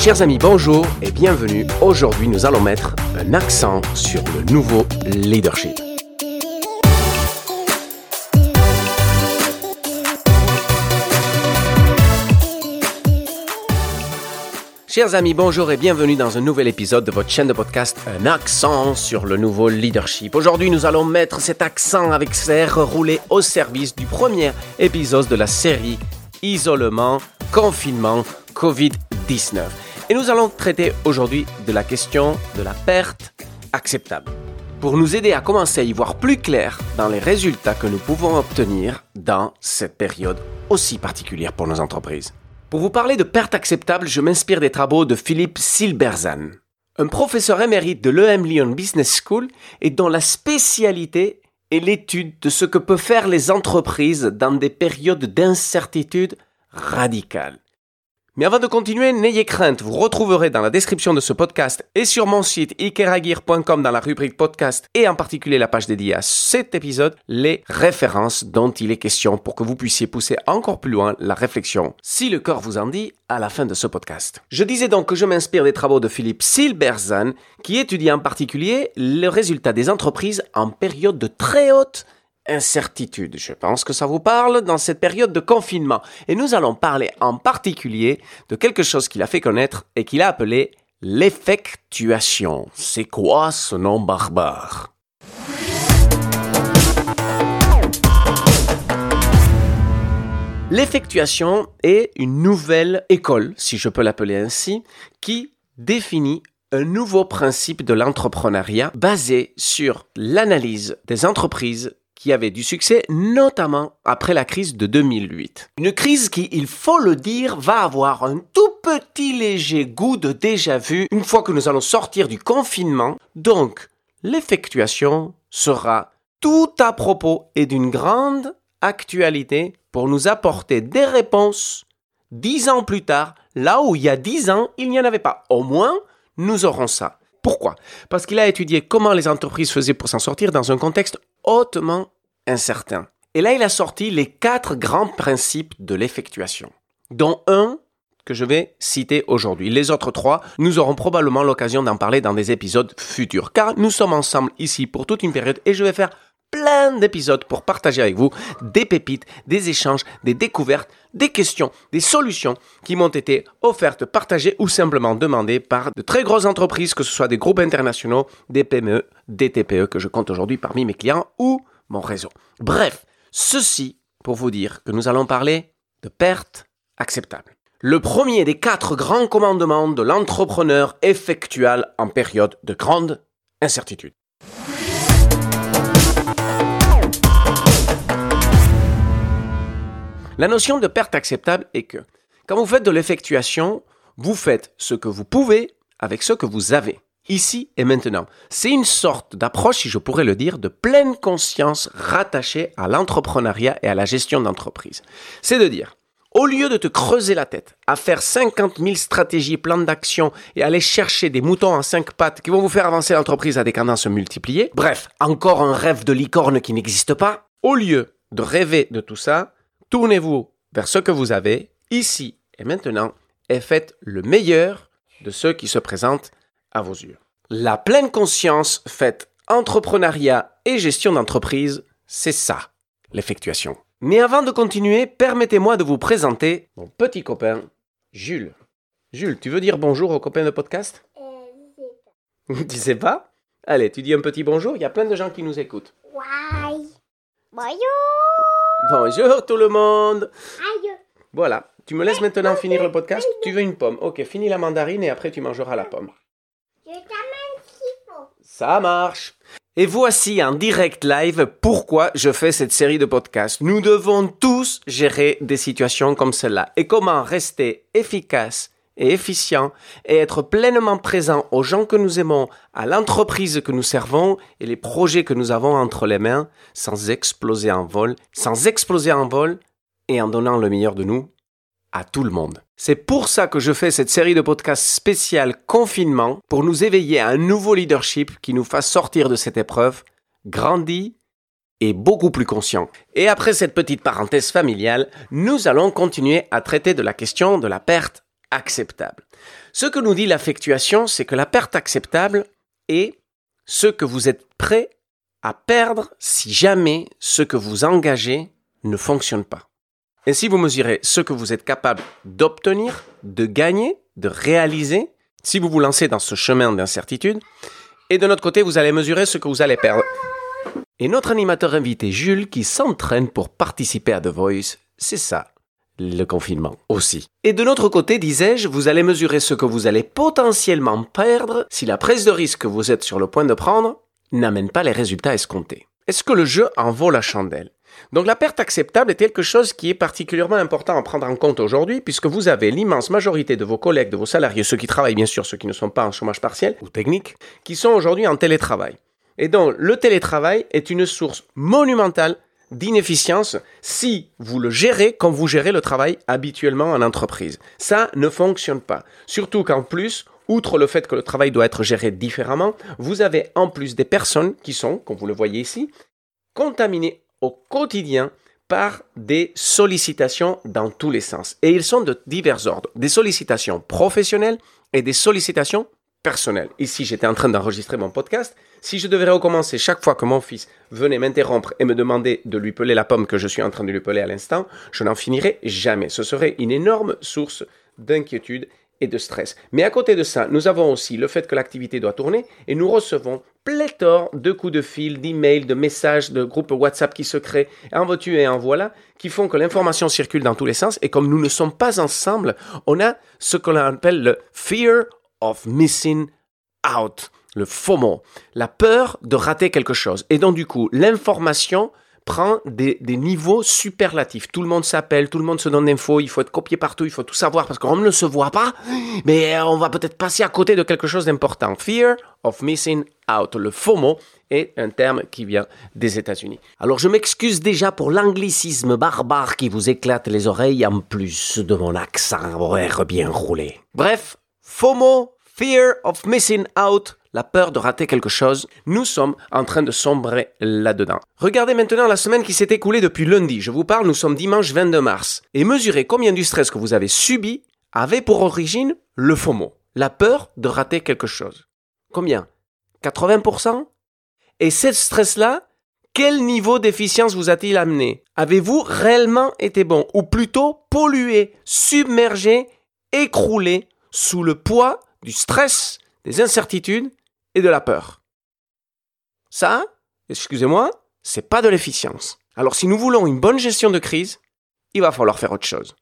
Chers amis, bonjour et bienvenue. Aujourd'hui, nous allons mettre un accent sur le nouveau leadership. Chers amis, bonjour et bienvenue dans un nouvel épisode de votre chaîne de podcast Un accent sur le nouveau leadership. Aujourd'hui, nous allons mettre cet accent avec serre roulé au service du premier épisode de la série Isolement, confinement, Covid-19. Et nous allons traiter aujourd'hui de la question de la perte acceptable. Pour nous aider à commencer à y voir plus clair dans les résultats que nous pouvons obtenir dans cette période aussi particulière pour nos entreprises. Pour vous parler de perte acceptable, je m'inspire des travaux de Philippe Silberzan, un professeur émérite de l'EM Lyon Business School et dont la spécialité est l'étude de ce que peuvent faire les entreprises dans des périodes d'incertitude radicale. Mais avant de continuer, n'ayez crainte, vous retrouverez dans la description de ce podcast et sur mon site ikeragir.com dans la rubrique podcast et en particulier la page dédiée à cet épisode, les références dont il est question pour que vous puissiez pousser encore plus loin la réflexion, si le corps vous en dit, à la fin de ce podcast. Je disais donc que je m'inspire des travaux de Philippe Silberzan qui étudie en particulier le résultat des entreprises en période de très haute incertitude. Je pense que ça vous parle dans cette période de confinement. Et nous allons parler en particulier de quelque chose qu'il a fait connaître et qu'il a appelé l'effectuation. C'est quoi ce nom barbare? L'effectuation est une nouvelle école, si je peux l'appeler ainsi, qui définit un nouveau principe de l'entrepreneuriat basé sur l'analyse des entreprises qui avait du succès, notamment après la crise de 2008. Une crise qui, il faut le dire, va avoir un tout petit léger goût de déjà vu une fois que nous allons sortir du confinement. Donc, l'effectuation sera tout à propos et d'une grande actualité pour nous apporter des réponses dix ans plus tard, là où il y a dix ans, il n'y en avait pas. Au moins, nous aurons ça. Pourquoi? Parce qu'il a étudié comment les entreprises faisaient pour s'en sortir dans un contexte hautement incertain. Et là, il a sorti les quatre grands principes de l'effectuation, dont un que je vais citer aujourd'hui. Les autres trois, nous aurons probablement l'occasion d'en parler dans des épisodes futurs, car nous sommes ensemble ici pour toute une période et je vais faire plein d'épisodes pour partager avec vous des pépites, des échanges, des découvertes, des questions, des solutions qui m'ont été offertes, partagées ou simplement demandées par de très grosses entreprises, que ce soit des groupes internationaux, des PME, des TPE que je compte aujourd'hui parmi mes clients ou mon réseau. Bref, ceci pour vous dire que nous allons parler de perte acceptable. Le premier des quatre grands commandements de l'entrepreneur effectual en période de grande incertitude. La notion de perte acceptable est que quand vous faites de l'effectuation, vous faites ce que vous pouvez avec ce que vous avez, ici et maintenant. C'est une sorte d'approche, si je pourrais le dire, de pleine conscience rattachée à l'entrepreneuriat et à la gestion d'entreprise. C'est de dire, au lieu de te creuser la tête à faire 50 000 stratégies, plans d'action et aller chercher des moutons en cinq pattes qui vont vous faire avancer l'entreprise à des cadences multipliées, bref, encore un rêve de licorne qui n'existe pas, au lieu de rêver de tout ça, Tournez-vous vers ce que vous avez ici et maintenant et faites le meilleur de ceux qui se présentent à vos yeux. La pleine conscience faite entrepreneuriat et gestion d'entreprise, c'est ça, l'effectuation. Mais avant de continuer, permettez-moi de vous présenter mon petit copain, Jules. Jules, tu veux dire bonjour aux copains de podcast? Euh, Tu sais pas? Allez, tu dis un petit bonjour, il y a plein de gens qui nous écoutent. Ouais. Bonjour. Bonjour tout le monde Aïe. Voilà, tu me laisses maintenant finir le podcast. Tu veux une pomme Ok, finis la mandarine et après tu mangeras la pomme. Je t'amène ce Ça marche. Et voici en direct live pourquoi je fais cette série de podcasts. Nous devons tous gérer des situations comme celle-là. Et comment rester efficace et efficient et être pleinement présent aux gens que nous aimons, à l'entreprise que nous servons et les projets que nous avons entre les mains sans exploser en vol, sans exploser en vol et en donnant le meilleur de nous à tout le monde. C'est pour ça que je fais cette série de podcasts spécial confinement pour nous éveiller à un nouveau leadership qui nous fasse sortir de cette épreuve grandi et beaucoup plus conscient. Et après cette petite parenthèse familiale, nous allons continuer à traiter de la question de la perte acceptable. Ce que nous dit l'affectuation, c'est que la perte acceptable est ce que vous êtes prêt à perdre si jamais ce que vous engagez ne fonctionne pas. Ainsi, vous mesurez ce que vous êtes capable d'obtenir, de gagner, de réaliser, si vous vous lancez dans ce chemin d'incertitude. Et de notre côté, vous allez mesurer ce que vous allez perdre. Et notre animateur invité, Jules, qui s'entraîne pour participer à The Voice, c'est ça, le confinement aussi. Et de notre côté, disais-je, vous allez mesurer ce que vous allez potentiellement perdre si la prise de risque que vous êtes sur le point de prendre n'amène pas les résultats escomptés. Est-ce que le jeu en vaut la chandelle? Donc la perte acceptable est quelque chose qui est particulièrement important à prendre en compte aujourd'hui puisque vous avez l'immense majorité de vos collègues, de vos salariés, ceux qui travaillent bien sûr, ceux qui ne sont pas en chômage partiel ou technique, qui sont aujourd'hui en télétravail. Et donc le télétravail est une source monumentale d'inefficience si vous le gérez comme vous gérez le travail habituellement en entreprise. Ça ne fonctionne pas. Surtout qu'en plus, outre le fait que le travail doit être géré différemment, vous avez en plus des personnes qui sont, comme vous le voyez ici, contaminées au quotidien par des sollicitations dans tous les sens. Et ils sont de divers ordres. Des sollicitations professionnelles et des sollicitations personnelles. Ici, j'étais en train d'enregistrer mon podcast. Si je devais recommencer chaque fois que mon fils venait m'interrompre et me demander de lui peler la pomme que je suis en train de lui peler à l'instant, je n'en finirais jamais. Ce serait une énorme source d'inquiétude et de stress. Mais à côté de ça, nous avons aussi le fait que l'activité doit tourner et nous recevons pléthore de coups de fil, d'emails, de messages, de groupes WhatsApp qui se créent, en veux-tu et en voilà, qui font que l'information circule dans tous les sens et comme nous ne sommes pas ensemble, on a ce qu'on appelle le fear of missing out, le FOMO, la peur de rater quelque chose. Et donc du coup, l'information prend des, niveaux superlatifs. Tout le monde s'appelle, tout le monde se donne d'infos, il faut être copié partout, il faut tout savoir parce qu'on ne se voit pas, mais on va peut-être passer à côté de quelque chose d'important. Fear of missing out. Le FOMO est un terme qui vient des États-Unis. Alors je m'excuse déjà pour l'anglicisme barbare qui vous éclate les oreilles en plus de mon accent horaire bien roulé. Bref, FOMO, Fear of missing out, la peur de rater quelque chose, nous sommes en train de sombrer là-dedans. Regardez maintenant la semaine qui s'est écoulée depuis lundi. Je vous parle, nous sommes dimanche 22 mars. Et mesurez combien du stress que vous avez subi avait pour origine le FOMO, la peur de rater quelque chose. Combien? 80% Et ce stress-là, quel niveau d'efficience vous a-t-il amené? Avez-vous réellement été bon Ou plutôt pollué, submergé, écroulé sous le poids du stress, des incertitudes et de la peur. Ça, excusez-moi, c'est pas de l'efficience. Alors si nous voulons une bonne gestion de crise, il va falloir faire autre chose.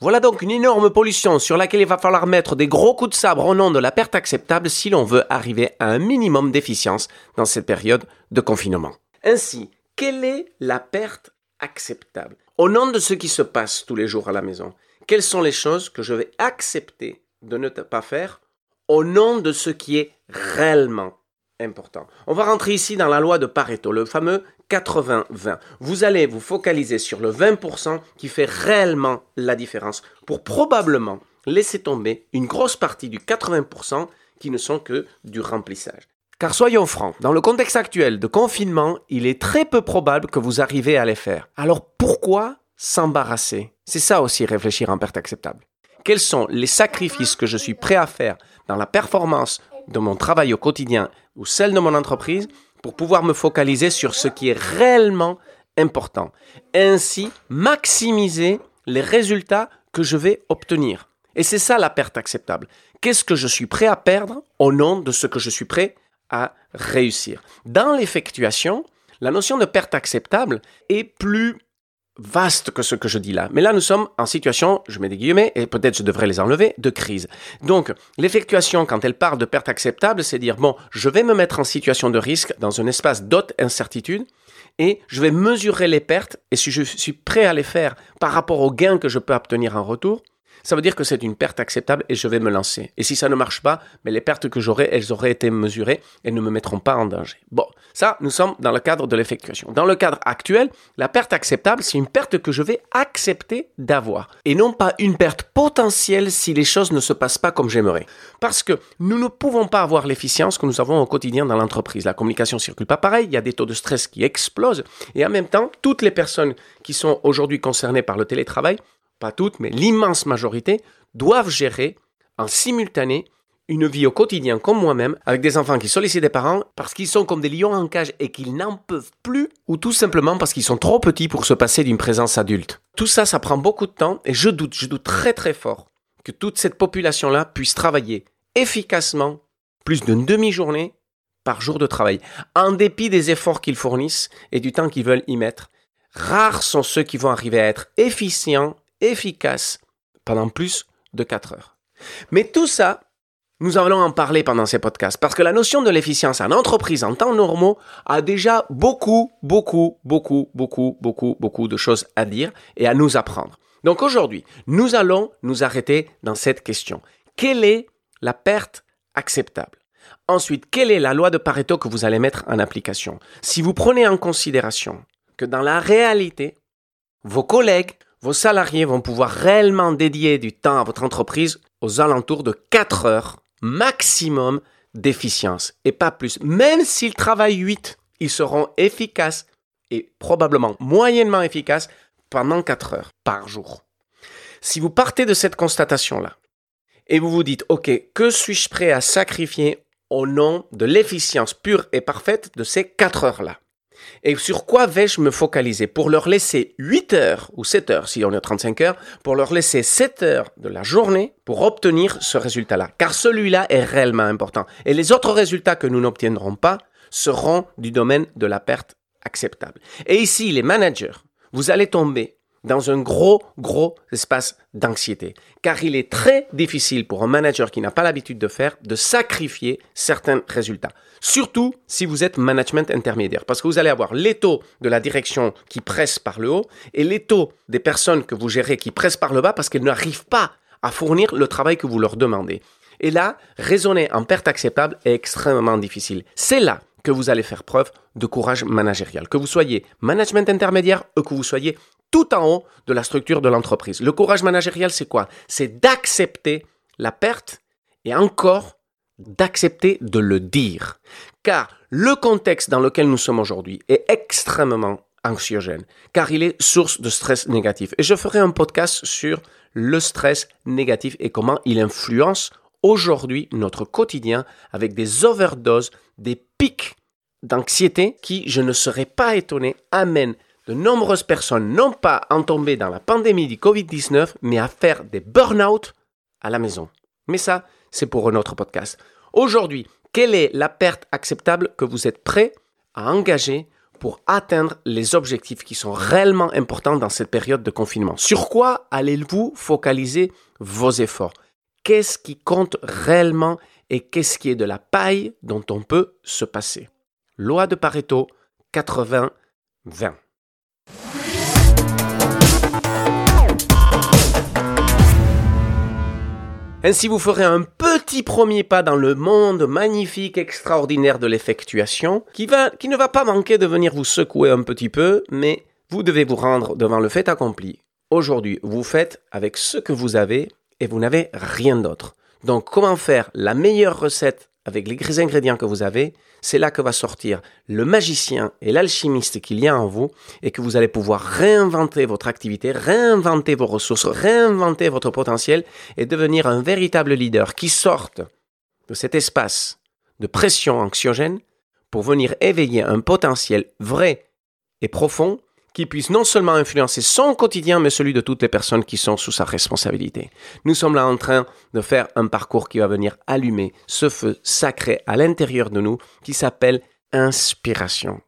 Voilà donc une énorme pollution sur laquelle il va falloir mettre des gros coups de sabre au nom de la perte acceptable si l'on veut arriver à un minimum d'efficience dans cette période de confinement. Ainsi, quelle est la perte acceptable? Au nom de ce qui se passe tous les jours à la maison, quelles sont les choses que je vais accepter de ne pas faire au nom de ce qui est réellement important. On va rentrer ici dans la loi de Pareto, le fameux 80-20. Vous allez vous focaliser sur le 20% qui fait réellement la différence pour probablement laisser tomber une grosse partie du 80% qui ne sont que du remplissage. Car soyons francs, dans le contexte actuel de confinement, il est très peu probable que vous arrivez à les faire. Alors pourquoi s'embarrasser C'est ça aussi réfléchir en perte acceptable quels sont les sacrifices que je suis prêt à faire dans la performance de mon travail au quotidien ou celle de mon entreprise pour pouvoir me focaliser sur ce qui est réellement important. Ainsi, maximiser les résultats que je vais obtenir? Et c'est ça la perte acceptable. Qu'est-ce que je suis prêt à perdre au nom de ce que je suis prêt à réussir? Dans l'effectuation, la notion de perte acceptable est plus vaste que ce que je dis là. Mais là, nous sommes en situation, je mets des guillemets, et peut-être je devrais les enlever, de crise. Donc, l'effectuation, quand elle parle de perte acceptable, c'est dire, bon, je vais me mettre en situation de risque dans un espace d'autre incertitude, et je vais mesurer les pertes, et si je suis prêt à les faire par rapport aux gains que je peux obtenir en retour, ça veut dire que c'est une perte acceptable et je vais me lancer. Et si ça ne marche pas, mais les pertes que j'aurai, elles auraient été mesurées et ne me mettront pas en danger. Bon, ça, nous sommes dans le cadre de l'effectuation. Dans le cadre actuel, la perte acceptable, c'est une perte que je vais accepter d'avoir. Et non pas une perte potentielle si les choses ne se passent pas comme j'aimerais. Parce que nous ne pouvons pas avoir l'efficience que nous avons au quotidien dans l'entreprise. La communication circule pas pareil, il y a des taux de stress qui explosent. Et en même temps, toutes les personnes qui sont aujourd'hui concernées par le télétravail pas toutes, mais l'immense majorité, doivent gérer en simultané une vie au quotidien comme moi-même, avec des enfants qui sollicitent des parents parce qu'ils sont comme des lions en cage et qu'ils n'en peuvent plus, ou tout simplement parce qu'ils sont trop petits pour se passer d'une présence adulte. Tout ça, ça prend beaucoup de temps et je doute, je doute très très fort que toute cette population-là puisse travailler efficacement plus d'une demi-journée par jour de travail, en dépit des efforts qu'ils fournissent et du temps qu'ils veulent y mettre. Rares sont ceux qui vont arriver à être efficients, efficaces pendant plus de 4 heures. Mais tout ça, nous allons en parler pendant ces podcasts parce que la notion de l'efficience en entreprise en temps normaux a déjà beaucoup, beaucoup, beaucoup, beaucoup, beaucoup, beaucoup de choses à dire et à nous apprendre. Donc aujourd'hui, nous allons nous arrêter dans cette question. Quelle est la perte acceptable? Ensuite, quelle est la loi de Pareto que vous allez mettre en application? Si vous prenez en considération que dans la réalité, vos collègues, vos salariés vont pouvoir réellement dédier du temps à votre entreprise aux alentours de 4 heures maximum d'efficience et pas plus. Même s'ils travaillent 8, ils seront efficaces et probablement moyennement efficaces pendant 4 heures par jour. Si vous partez de cette constatation-là et vous vous dites, OK, que suis-je prêt à sacrifier au nom de l'efficience pure et parfaite de ces 4 heures-là? Et sur quoi vais-je me focaliser? Pour leur laisser 8 heures ou 7 heures, si on est 35 heures, pour leur laisser 7 heures de la journée pour obtenir ce résultat-là. Car celui-là est réellement important. Et les autres résultats que nous n'obtiendrons pas seront du domaine de la perte acceptable. Et ici, les managers, vous allez tomber dans un gros, gros espace d'anxiété. Car il est très difficile pour un manager qui n'a pas l'habitude de faire de sacrifier certains résultats. Surtout si vous êtes management intermédiaire, parce que vous allez avoir les taux de la direction qui pressent par le haut et les taux des personnes que vous gérez qui pressent par le bas parce qu'elles n'arrivent pas à fournir le travail que vous leur demandez. Et là, raisonner en perte acceptable est extrêmement difficile. C'est là que vous allez faire preuve de courage managérial. Que vous soyez management intermédiaire ou que vous soyez tout en haut de la structure de l'entreprise. Le courage managérial, c'est quoi? C'est d'accepter la perte et encore d'accepter de le dire. Car le contexte dans lequel nous sommes aujourd'hui est extrêmement anxiogène, car il est source de stress négatif. Et je ferai un podcast sur le stress négatif et comment il influence aujourd'hui notre quotidien avec des overdoses, des pics d'anxiété qui, je ne serais pas étonné, amènent de nombreuses personnes non pas à tomber dans la pandémie du Covid-19, mais à faire des burn-out à la maison. Mais ça, c'est pour un autre podcast. Aujourd'hui, quelle est la perte acceptable que vous êtes prêt à engager pour atteindre les objectifs qui sont réellement importants dans cette période de confinement? Sur quoi allez-vous focaliser vos efforts? Qu'est-ce qui compte réellement et qu'est-ce qui est de la paille dont on peut se passer? Loi de Pareto 80-20. Ainsi, vous ferez un petit premier pas dans le monde magnifique, extraordinaire de l'effectuation, qui, ne va pas manquer de venir vous secouer un petit peu, mais vous devez vous rendre devant le fait accompli. Aujourd'hui, vous faites avec ce que vous avez et vous n'avez rien d'autre. Donc, comment faire la meilleure recette avec les ingrédients que vous avez c'est là que va sortir le magicien et l'alchimiste qu'il y a en vous et que vous allez pouvoir réinventer votre activité, réinventer vos ressources, réinventer votre potentiel et devenir un véritable leader qui sorte de cet espace de pression anxiogène pour venir éveiller un potentiel vrai et profond qui puisse non seulement influencer son quotidien, mais celui de toutes les personnes qui sont sous sa responsabilité. Nous sommes là en train de faire un parcours qui va venir allumer ce feu sacré à l'intérieur de nous qui s'appelle inspiration.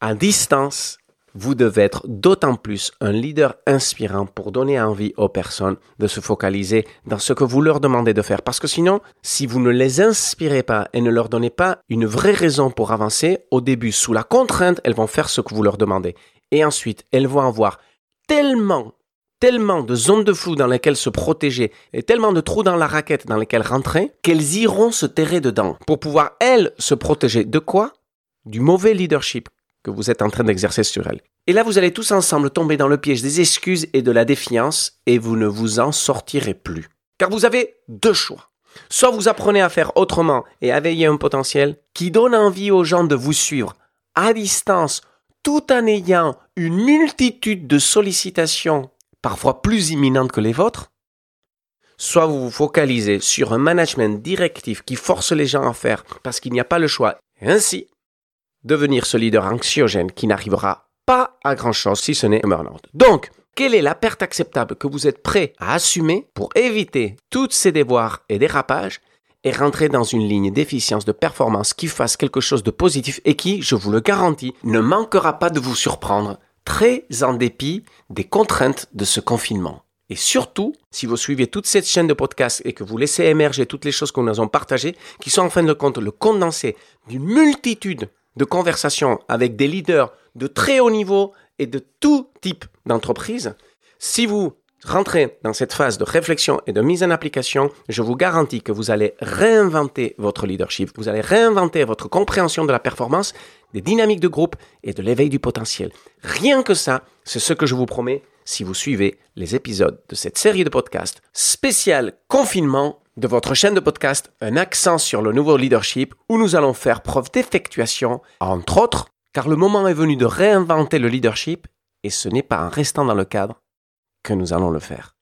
À distance, vous devez être d'autant plus un leader inspirant pour donner envie aux personnes de se focaliser dans ce que vous leur demandez de faire. Parce que sinon, si vous ne les inspirez pas et ne leur donnez pas une vraie raison pour avancer, au début, sous la contrainte, elles vont faire ce que vous leur demandez. Et ensuite, elles vont avoir tellement, tellement de zones de flou dans lesquelles se protéger et tellement de trous dans la raquette dans lesquels rentrer qu'elles iront se terrer dedans pour pouvoir, elles, se protéger de quoi? Du mauvais leadership que vous êtes en train d'exercer sur elles. Et là, vous allez tous ensemble tomber dans le piège des excuses et de la défiance et vous ne vous en sortirez plus. Car vous avez deux choix. Soit vous apprenez à faire autrement et à veiller un potentiel qui donne envie aux gens de vous suivre à distance tout en ayant une multitude de sollicitations, parfois plus imminentes que les vôtres, Soit vous vous focalisez sur un management directif qui force les gens à faire parce qu'il n'y a pas le choix, et ainsi devenir ce leader anxiogène qui n'arrivera pas à grand chose si ce n'est un. Donc, quelle est la perte acceptable que vous êtes prêt à assumer pour éviter toutes ces déboires et dérapages et rentrer dans une ligne d'efficience, de performance qui fasse quelque chose de positif et qui, je vous le garantis, ne manquera pas de vous surprendre, très en dépit des contraintes de ce confinement. Et surtout, si vous suivez toute cette chaîne de podcast et que vous laissez émerger toutes les choses que nous avons partagées, qui sont en fin de compte le condensé d'une multitude de conversations avec des leaders de très haut niveau et de tout type d'entreprise, si vous rentrez dans cette phase de réflexion et de mise en application, je vous garantis que vous allez réinventer votre leadership, vous allez réinventer votre compréhension de la performance, des dynamiques de groupe et de l'éveil du potentiel. Rien que ça, c'est ce que je vous promets si vous suivez les épisodes de cette série de podcasts spécial confinement de votre chaîne de podcast Un accent sur le nouveau leadership où nous allons faire preuve d'effectuation, entre autres, car le moment est venu de réinventer le leadership et ce n'est pas en restant dans le cadre que nous allons le faire.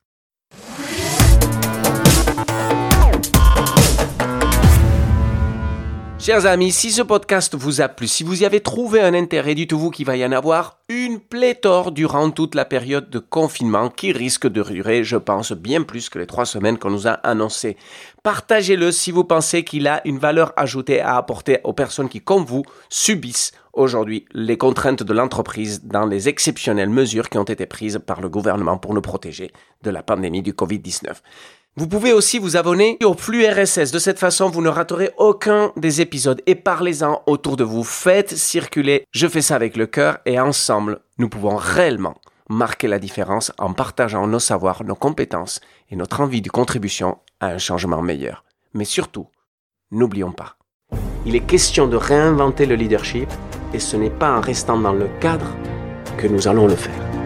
Chers amis, si ce podcast vous a plu, si vous y avez trouvé un intérêt, dites-vous qu'il va y en avoir une pléthore durant toute la période de confinement qui risque de durer, je pense, bien plus que les trois semaines qu'on nous a annoncées. Partagez-le si vous pensez qu'il a une valeur ajoutée à apporter aux personnes qui, comme vous, subissent aujourd'hui les contraintes de l'entreprise dans les exceptionnelles mesures qui ont été prises par le gouvernement pour nous protéger de la pandémie du Covid-19. Vous pouvez aussi vous abonner au flux RSS. De cette façon, vous ne raterez aucun des épisodes et parlez-en autour de vous. Faites circuler. Je fais ça avec le cœur et ensemble, nous pouvons réellement marquer la différence en partageant nos savoirs, nos compétences et notre envie de contribution à un changement meilleur. Mais surtout, n'oublions pas, il est question de réinventer le leadership et ce n'est pas en restant dans le cadre que nous allons le faire.